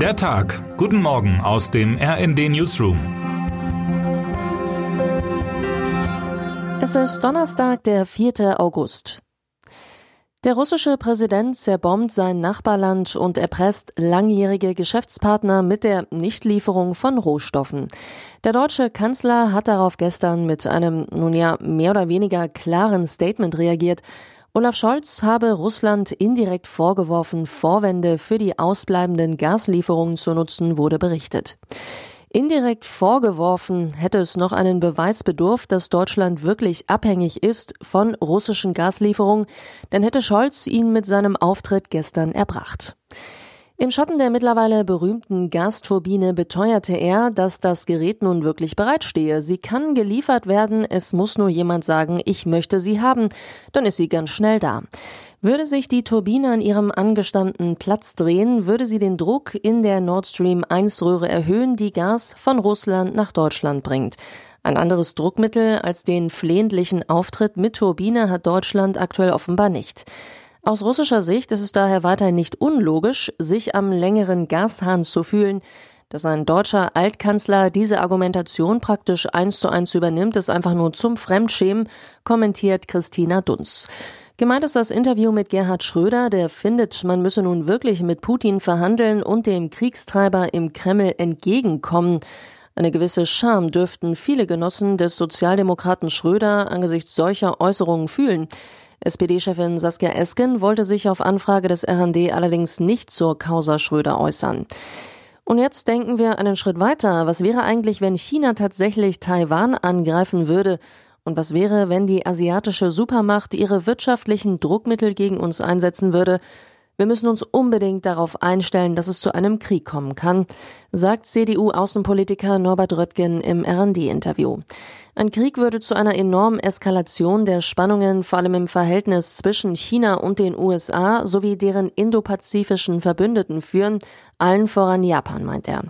Der Tag. Guten Morgen aus dem RND Newsroom. Es ist Donnerstag, der 4. August. Der russische Präsident zerbombt sein Nachbarland und erpresst langjährige Geschäftspartner mit der Nichtlieferung von Rohstoffen. Der deutsche Kanzler hat darauf gestern mit einem, nun ja, mehr oder weniger klaren Statement reagiert. Olaf Scholz habe Russland indirekt vorgeworfen, Vorwände für die ausbleibenden Gaslieferungen zu nutzen, wurde berichtet. Indirekt vorgeworfen hätte es noch einen Beweis bedurft, dass Deutschland wirklich abhängig ist von russischen Gaslieferungen, dann hätte Scholz ihn mit seinem Auftritt gestern erbracht. Im Schatten der mittlerweile berühmten Gasturbine beteuerte er, dass das Gerät nun wirklich bereitstehe. Sie kann geliefert werden, es muss nur jemand sagen, ich möchte sie haben, dann ist sie ganz schnell da. Würde sich die Turbine an ihrem angestammten Platz drehen, würde sie den Druck in der Nord Stream 1 Röhre erhöhen, die Gas von Russland nach Deutschland bringt. Ein anderes Druckmittel als den flehentlichen Auftritt mit Turbine hat Deutschland aktuell offenbar nicht. Aus russischer Sicht ist es daher weiterhin nicht unlogisch, sich am längeren Gashahn zu fühlen. Dass ein deutscher Altkanzler diese Argumentation praktisch eins zu eins übernimmt, ist einfach nur zum Fremdschämen, kommentiert Christina Dunz. Gemeint ist das Interview mit Gerhard Schröder, der findet, man müsse nun wirklich mit Putin verhandeln und dem Kriegstreiber im Kreml entgegenkommen. Eine gewisse Scham dürften viele Genossen des Sozialdemokraten Schröder angesichts solcher Äußerungen fühlen. SPD-Chefin Saskia Esken wollte sich auf Anfrage des RND allerdings nicht zur Causa Schröder äußern. Und jetzt denken wir einen Schritt weiter. Was wäre eigentlich, wenn China tatsächlich Taiwan angreifen würde? Und was wäre, wenn die asiatische Supermacht ihre wirtschaftlichen Druckmittel gegen uns einsetzen würde? Wir müssen uns unbedingt darauf einstellen, dass es zu einem Krieg kommen kann, sagt CDU-Außenpolitiker Norbert Röttgen im RD-Interview. Ein Krieg würde zu einer enormen Eskalation der Spannungen, vor allem im Verhältnis zwischen China und den USA sowie deren indopazifischen Verbündeten führen, allen voran Japan, meint er.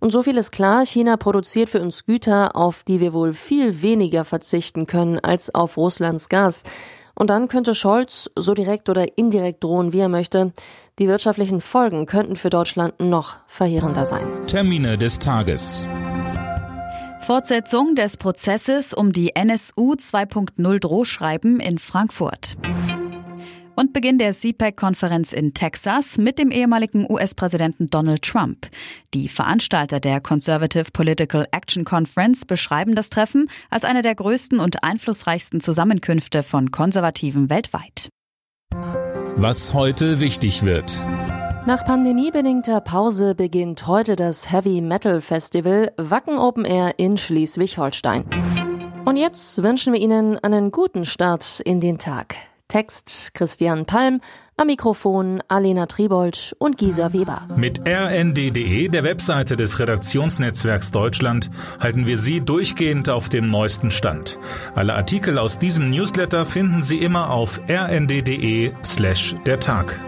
Und so viel ist klar, China produziert für uns Güter, auf die wir wohl viel weniger verzichten können als auf Russlands Gas. Und dann könnte Scholz so direkt oder indirekt drohen, wie er möchte. Die wirtschaftlichen Folgen könnten für Deutschland noch verheerender sein. Termine des Tages. Fortsetzung des Prozesses um die NSU 2.0 Drohschreiben in Frankfurt und Beginn der CPAC-Konferenz in Texas mit dem ehemaligen US-Präsidenten Donald Trump. Die Veranstalter der Conservative Political Action Conference beschreiben das Treffen als eine der größten und einflussreichsten Zusammenkünfte von Konservativen weltweit. Was heute wichtig wird. Nach pandemiebedingter Pause beginnt heute das Heavy Metal Festival Wacken Open Air in Schleswig-Holstein. Und jetzt wünschen wir Ihnen einen guten Start in den Tag. Text Christian Palm, am Mikrofon Alena Tribold und Gisa Weber. Mit rnd.de, der Webseite des Redaktionsnetzwerks Deutschland, halten wir Sie durchgehend auf dem neuesten Stand. Alle Artikel aus diesem Newsletter finden Sie immer auf rnd.de slash der Tag.